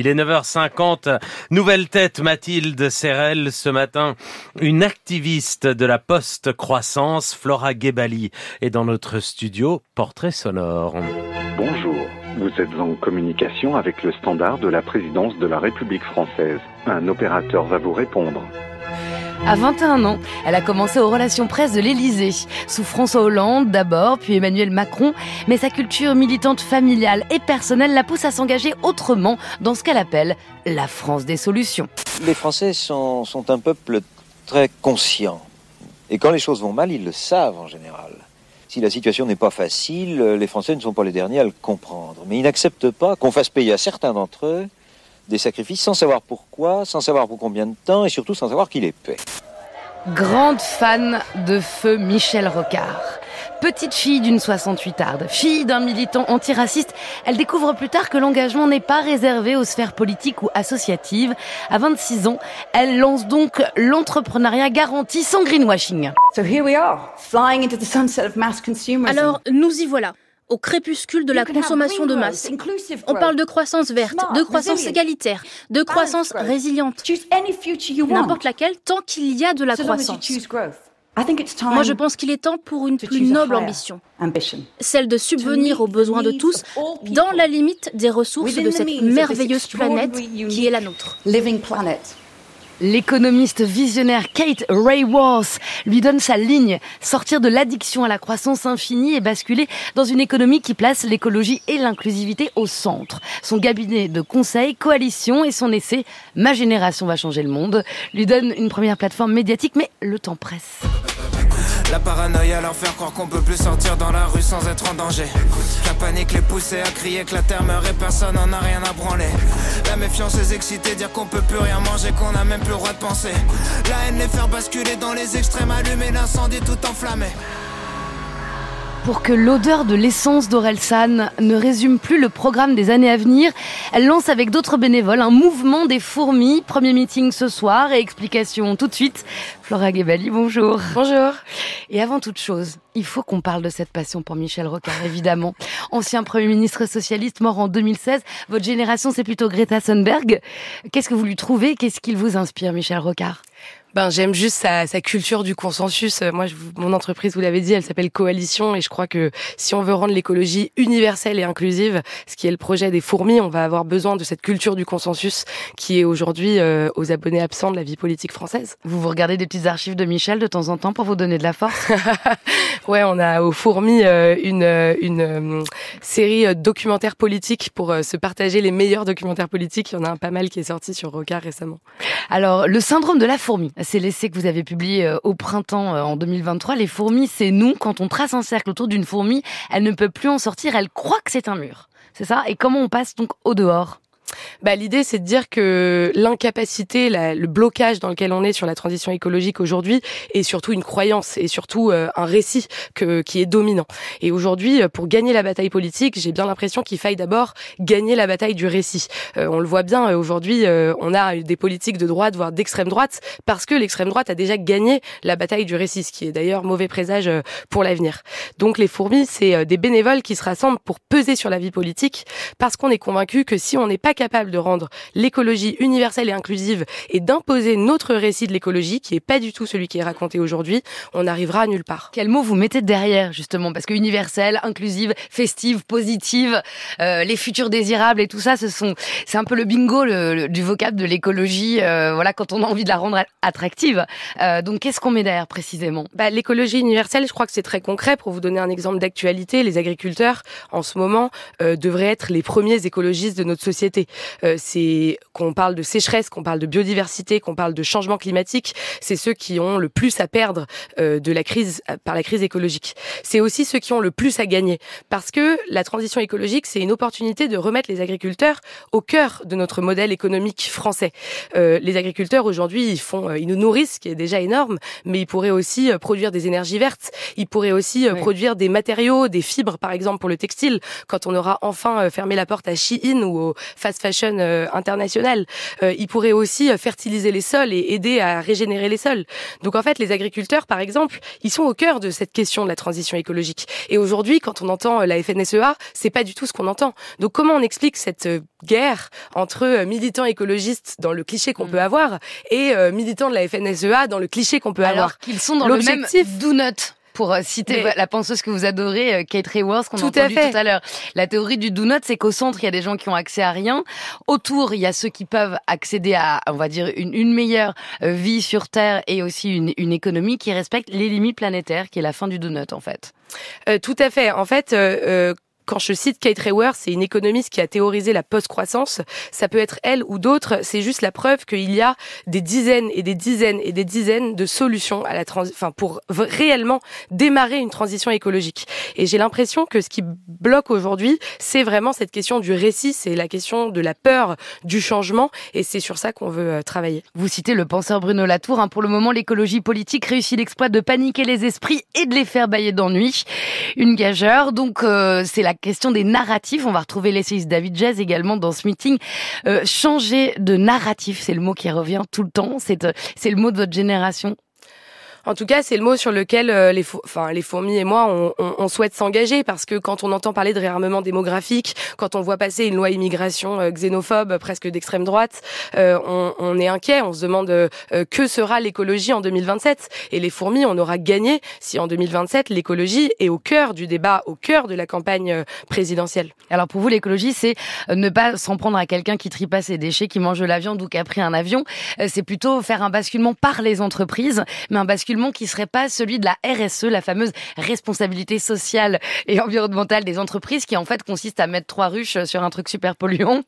Il est 9h50, nouvelle tête Mathilde Serrel ce matin, une activiste de la post-croissance, Flora Gebali, est dans notre studio Portrait sonore. Bonjour, vous êtes en communication avec le standard de la présidence de la République française. Un opérateur va vous répondre. À 21 ans, elle a commencé aux relations presse de l'Élysée, sous François Hollande d'abord, puis Emmanuel Macron, mais sa culture militante familiale et personnelle la pousse à s'engager autrement dans ce qu'elle appelle la France des solutions. Les Français sont, sont un peuple très conscient. Et quand les choses vont mal, ils le savent en général. Si la situation n'est pas facile, les Français ne sont pas les derniers à le comprendre. Mais ils n'acceptent pas qu'on fasse payer à certains d'entre eux des sacrifices sans savoir pourquoi, sans savoir pour combien de temps et surtout sans savoir qui les paie. Grande fan de feu Michel Rocard. Petite fille d'une 68 arde, fille d'un militant antiraciste, elle découvre plus tard que l'engagement n'est pas réservé aux sphères politiques ou associatives. À 26 ans, elle lance donc l'entrepreneuriat garanti sans greenwashing. Alors, nous y voilà au crépuscule de la consommation de masse. On parle de croissance verte, de croissance égalitaire, de croissance résiliente. N'importe laquelle tant qu'il y a de la croissance. Moi, je pense qu'il est temps pour une plus noble ambition, celle de subvenir aux besoins de tous dans la limite des ressources de cette merveilleuse planète qui est la nôtre. L'économiste visionnaire Kate Rayworth lui donne sa ligne, sortir de l'addiction à la croissance infinie et basculer dans une économie qui place l'écologie et l'inclusivité au centre. Son cabinet de conseil, coalition et son essai Ma génération va changer le monde lui donne une première plateforme médiatique, mais le temps presse. La paranoïa leur faire croire qu'on peut plus sortir dans la rue sans être en danger. La panique les pousser à crier que la terre meurt personne n'en a rien à branler. La méfiance les exciter, dire qu'on peut plus rien manger, qu'on a même plus le droit de penser. La haine les faire basculer dans les extrêmes, allumer l'incendie tout enflammé. Pour que l'odeur de l'essence d'Orelsan ne résume plus le programme des années à venir, elle lance avec d'autres bénévoles un mouvement des fourmis. Premier meeting ce soir et explication tout de suite. Flora Gebali, bonjour. Bonjour. Et avant toute chose, il faut qu'on parle de cette passion pour Michel Rocard, évidemment. Ancien Premier ministre socialiste mort en 2016. Votre génération, c'est plutôt Greta Thunberg. Qu'est-ce que vous lui trouvez? Qu'est-ce qu'il vous inspire, Michel Rocard? Ben, j'aime juste sa, sa, culture du consensus. Moi, je, mon entreprise, vous l'avez dit, elle s'appelle Coalition et je crois que si on veut rendre l'écologie universelle et inclusive, ce qui est le projet des fourmis, on va avoir besoin de cette culture du consensus qui est aujourd'hui euh, aux abonnés absents de la vie politique française. Vous vous regardez des petites archives de Michel de temps en temps pour vous donner de la force? Ouais, on a aux fourmis euh, une, une euh, série documentaire politique pour se partager les meilleurs documentaires politiques. Il y en a un pas mal qui est sorti sur Rocard récemment. Alors, le syndrome de la fourmi, c'est l'essai que vous avez publié euh, au printemps euh, en 2023. Les fourmis, c'est nous. Quand on trace un cercle autour d'une fourmi, elle ne peut plus en sortir. Elle croit que c'est un mur. C'est ça? Et comment on passe donc au dehors? Bah, L'idée, c'est de dire que l'incapacité, le blocage dans lequel on est sur la transition écologique aujourd'hui est surtout une croyance et surtout euh, un récit que, qui est dominant. Et aujourd'hui, euh, pour gagner la bataille politique, j'ai bien l'impression qu'il faille d'abord gagner la bataille du récit. Euh, on le voit bien, aujourd'hui, on a des politiques de droite, voire d'extrême droite, parce que l'extrême droite a déjà gagné la bataille du récit, ce qui est d'ailleurs mauvais présage pour l'avenir. Donc les fourmis, c'est des bénévoles qui se rassemblent pour peser sur la vie politique, parce qu'on est convaincu que si on n'est pas capable de rendre l'écologie universelle et inclusive et d'imposer notre récit de l'écologie, qui est pas du tout celui qui est raconté aujourd'hui, on n'arrivera à nulle part. Quel mot vous mettez derrière, justement? Parce que universelle, inclusive, festive, positive, euh, les futurs désirables et tout ça, ce sont, c'est un peu le bingo du vocable de l'écologie, euh, voilà, quand on a envie de la rendre attractive. Euh, donc, qu'est-ce qu'on met derrière précisément? Bah, L'écologie universelle, je crois que c'est très concret. Pour vous donner un exemple d'actualité, les agriculteurs, en ce moment, devraient être les premiers écologistes de notre société. Euh, c'est qu'on parle de sécheresse, qu'on parle de biodiversité, qu'on parle de changement climatique, c'est ceux qui ont le plus à perdre euh, de la crise par la crise écologique. C'est aussi ceux qui ont le plus à gagner parce que la transition écologique, c'est une opportunité de remettre les agriculteurs au cœur de notre modèle économique français. Euh, les agriculteurs aujourd'hui, ils font, ils nous nourrissent, ce qui est déjà énorme, mais ils pourraient aussi produire des énergies vertes. Ils pourraient aussi produire des matériaux, des fibres, par exemple pour le textile. Quand on aura enfin fermé la porte à Shein ou au fast fashion Station internationale. il pourrait aussi fertiliser les sols et aider à régénérer les sols. Donc en fait, les agriculteurs, par exemple, ils sont au cœur de cette question de la transition écologique. Et aujourd'hui, quand on entend la FNSEA, c'est pas du tout ce qu'on entend. Donc comment on explique cette guerre entre militants écologistes dans le cliché qu'on mm. peut avoir et militants de la FNSEA dans le cliché qu'on peut Alors avoir? qu'ils sont dans le même do not pour euh, citer la penseuse que vous adorez, euh, Kate Rayworth, qu'on a entendu tout à l'heure. La théorie du do not, c'est qu'au centre, il y a des gens qui ont accès à rien. Autour, il y a ceux qui peuvent accéder à, on va dire, une, une meilleure euh, vie sur Terre et aussi une, une, économie qui respecte les limites planétaires, qui est la fin du do not, en fait. Euh, tout à fait. En fait, euh, quand je cite Kate Raworth, c'est une économiste qui a théorisé la post-croissance. Ça peut être elle ou d'autres. C'est juste la preuve qu'il y a des dizaines et des dizaines et des dizaines de solutions à la enfin, pour réellement démarrer une transition écologique. Et j'ai l'impression que ce qui bloque aujourd'hui, c'est vraiment cette question du récit, c'est la question de la peur du changement. Et c'est sur ça qu'on veut euh, travailler. Vous citez le penseur Bruno Latour. Hein, pour le moment, l'écologie politique réussit l'exploit de paniquer les esprits et de les faire bailler d'ennui. Une gageure. Donc, euh, c'est la question des narratifs. On va retrouver l'essayiste David Jazz également dans ce meeting. Euh, changer de narratif, c'est le mot qui revient tout le temps. C'est euh, c'est le mot de votre génération. En tout cas, c'est le mot sur lequel euh, les, enfin, les fourmis et moi, on, on, on souhaite s'engager parce que quand on entend parler de réarmement démographique, quand on voit passer une loi immigration euh, xénophobe, presque d'extrême droite, euh, on, on, est inquiet. On se demande que sera l'écologie en 2027. Et les fourmis, on aura gagné si en 2027 l'écologie est au cœur du débat, au cœur de la campagne présidentielle. Alors pour vous, l'écologie, c'est ne pas s'en prendre à quelqu'un qui tripasse ses déchets, qui mange de la viande ou qui a pris un avion. C'est plutôt faire un basculement par les entreprises, mais un basculement qui serait pas celui de la RSE, la fameuse responsabilité sociale et environnementale des entreprises, qui en fait consiste à mettre trois ruches sur un truc super polluant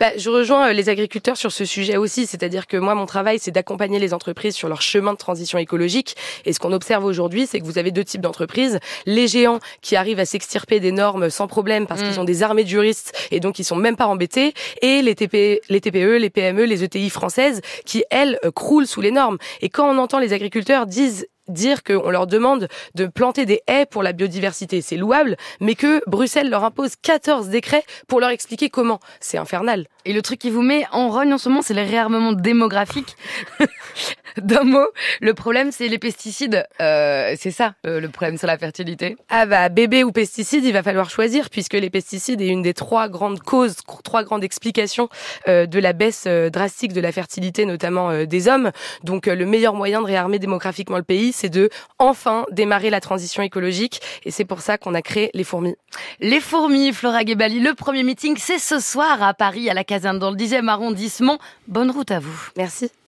bah, Je rejoins euh, les agriculteurs sur ce sujet aussi, c'est-à-dire que moi, mon travail, c'est d'accompagner les entreprises sur leur chemin de transition écologique. Et ce qu'on observe aujourd'hui, c'est que vous avez deux types d'entreprises. Les géants qui arrivent à s'extirper des normes sans problème parce qu'ils mm. ont des armées de juristes et donc ils sont même pas embêtés. Et les, TP, les TPE, les PME, les ETI françaises qui, elles, euh, croulent sous les normes. Et quand on entend les agriculteurs dire dire qu'on leur demande de planter des haies pour la biodiversité, c'est louable, mais que Bruxelles leur impose 14 décrets pour leur expliquer comment. C'est infernal. Et le truc qui vous met en rogne en ce moment, c'est le réarmement démographique. D'un mot, le problème, c'est les pesticides. Euh, c'est ça, euh, le problème sur la fertilité. Ah bah, bébé ou pesticide, il va falloir choisir, puisque les pesticides est une des trois grandes causes, trois grandes explications euh, de la baisse drastique de la fertilité, notamment des hommes. Donc, le meilleur moyen de réarmer démographiquement le pays, c'est de enfin démarrer la transition écologique. Et c'est pour ça qu'on a créé les fourmis. Les fourmis, Flora Gebali, le premier meeting, c'est ce soir à Paris, à la dans le 10e arrondissement. Bonne route à vous. Merci.